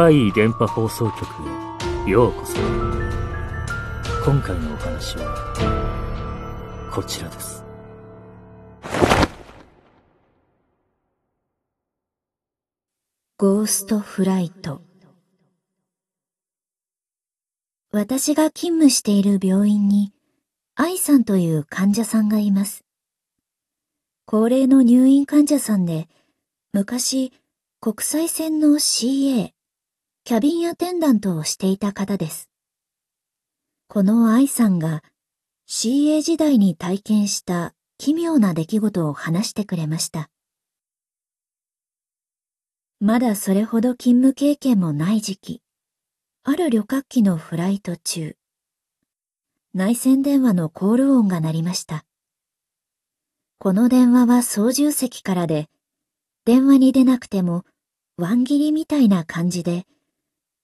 怪異電波放送局へようこそ。今回のお話はこちらです。ゴーストフライト。私が勤務している病院に愛さんという患者さんがいます。高齢の入院患者さんで昔国際線の CA キャビンアテンダントをしていた方です。この愛さんが CA 時代に体験した奇妙な出来事を話してくれました。まだそれほど勤務経験もない時期、ある旅客機のフライト中、内線電話のコール音が鳴りました。この電話は操縦席からで、電話に出なくても、ワン切りみたいな感じで、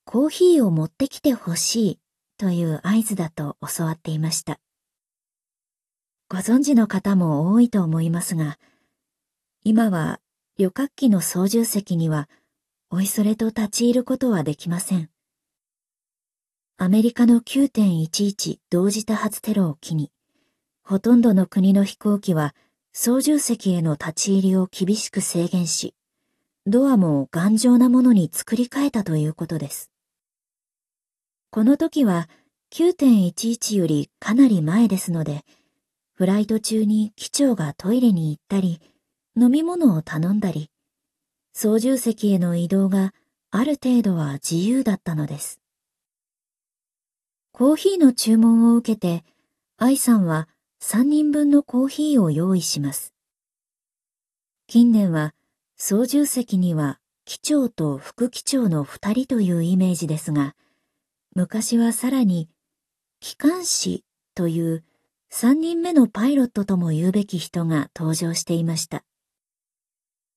コーヒーを持ってきてほしいという合図だと教わっていました。ご存知の方も多いと思いますが、今は旅客機の操縦席にはおいそれと立ち入ることはできません。アメリカの9.11同時多発テロを機に、ほとんどの国の飛行機は操縦席への立ち入りを厳しく制限し、ドアも頑丈なものに作り変えたということです。この時は9.11よりかなり前ですので、フライト中に機長がトイレに行ったり、飲み物を頼んだり、操縦席への移動がある程度は自由だったのです。コーヒーの注文を受けて、愛さんは3人分のコーヒーを用意します。近年は操縦席には機長と副機長の2人というイメージですが、昔はさらに、機関士という三人目のパイロットとも言うべき人が登場していました。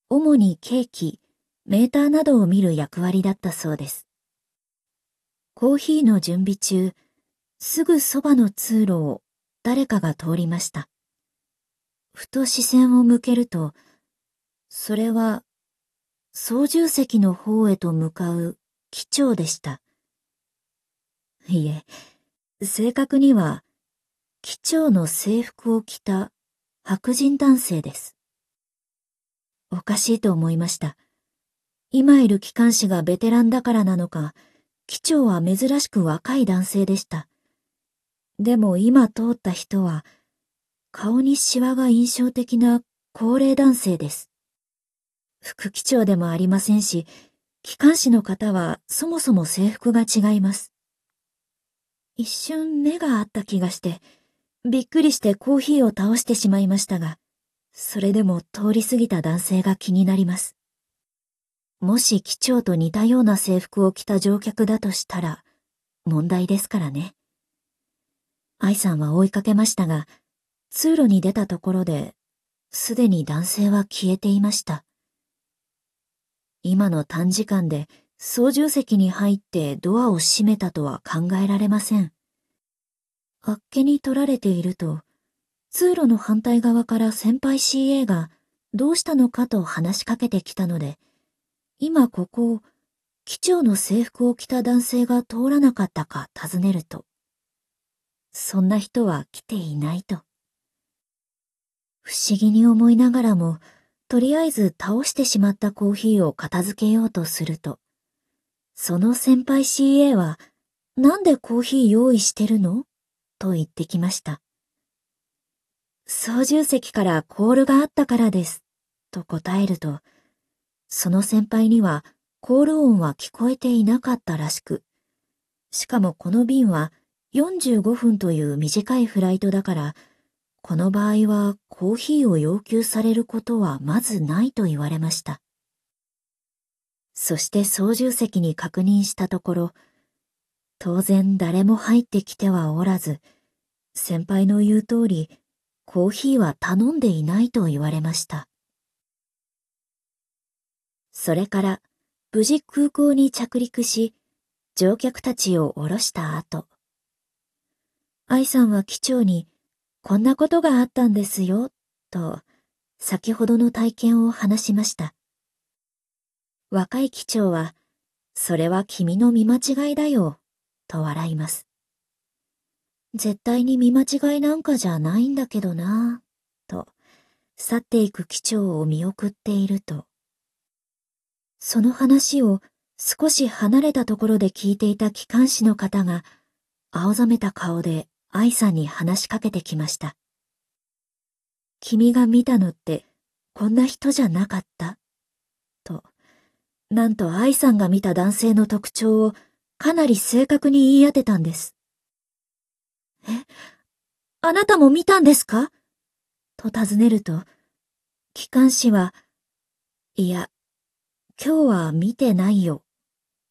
主にケーキ、メーターなどを見る役割だったそうです。コーヒーの準備中、すぐそばの通路を誰かが通りました。ふと視線を向けると、それは操縦席の方へと向かう機長でした。いえ、正確には、機長の制服を着た白人男性です。おかしいと思いました。今いる機関士がベテランだからなのか、機長は珍しく若い男性でした。でも今通った人は、顔にシワが印象的な高齢男性です。副機長でもありませんし、機関士の方はそもそも制服が違います。一瞬目があった気がして、びっくりしてコーヒーを倒してしまいましたが、それでも通り過ぎた男性が気になります。もし機長と似たような制服を着た乗客だとしたら、問題ですからね。愛さんは追いかけましたが、通路に出たところで、すでに男性は消えていました。今の短時間で操縦席に入ってドアを閉めたとは考えられません。あっけに取られていると、通路の反対側から先輩 CA がどうしたのかと話しかけてきたので、今ここを機長の制服を着た男性が通らなかったか尋ねると、そんな人は来ていないと。不思議に思いながらも、とりあえず倒してしまったコーヒーを片付けようとすると、その先輩 CA は、なんでコーヒー用意してるの？と言ってきました。操縦席からコールがあったからです。と答えると、その先輩にはコール音は聞こえていなかったらしく、しかもこの便は45分という短いフライトだから、この場合はコーヒーを要求されることはまずないと言われました。そして操縦席に確認したところ、当然誰も入ってきてはおらず、先輩の言う通り、コーヒーは頼んでいないと言われました。それから、無事空港に着陸し、乗客たちを降ろした後、愛さんは機長に、こんなことがあったんですよ、と、先ほどの体験を話しました。若い機長は、それは君の見間違いだよ、と笑います。絶対に見間違いなんかじゃないんだけどな、と、去っていく機長を見送っていると、その話を少し離れたところで聞いていた機関士の方が、青ざめた顔で愛さんに話しかけてきました。君が見たのってこんな人じゃなかった、なんと愛さんが見た男性の特徴をかなり正確に言い当てたんです。え、あなたも見たんですか？と尋ねると、機関士は、いや、今日は見てないよ、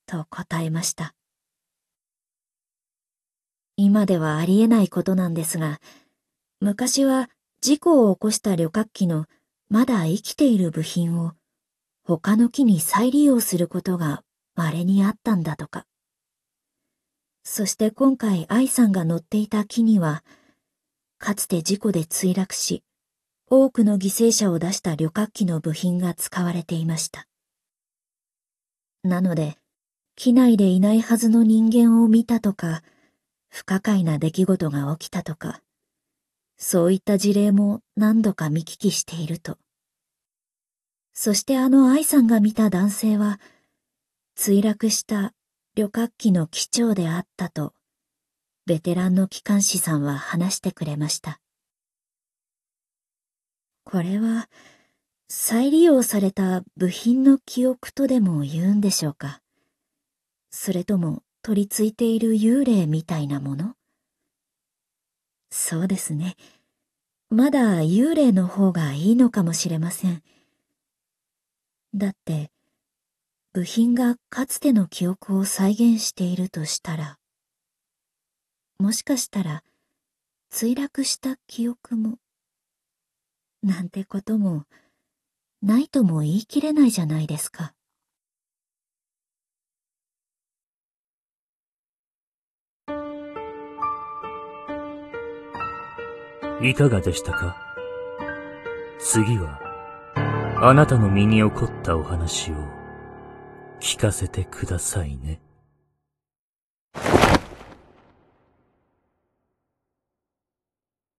と答えました。今ではありえないことなんですが、昔は事故を起こした旅客機のまだ生きている部品を他の木に再利用することが稀にあったんだとか。そして今回愛さんが乗っていた木には、かつて事故で墜落し、多くの犠牲者を出した旅客機の部品が使われていました。なので、機内でいないはずの人間を見たとか、不可解な出来事が起きたとか、そういった事例も何度か見聞きしていると。そしてあの愛さんが見た男性は、墜落した旅客機の機長であったと、ベテランの機関士さんは話してくれました。これは、再利用された部品の記憶とでも言うんでしょうか。それとも取り付いている幽霊みたいなものそうですね。まだ幽霊の方がいいのかもしれません。だって、部品がかつての記憶を再現しているとしたら、もしかしたら、墜落した記憶も、なんてことも、ないとも言い切れないじゃないですか。いかがでしたか？次は、あなたの身に起こったお話を聞かせてくださいね。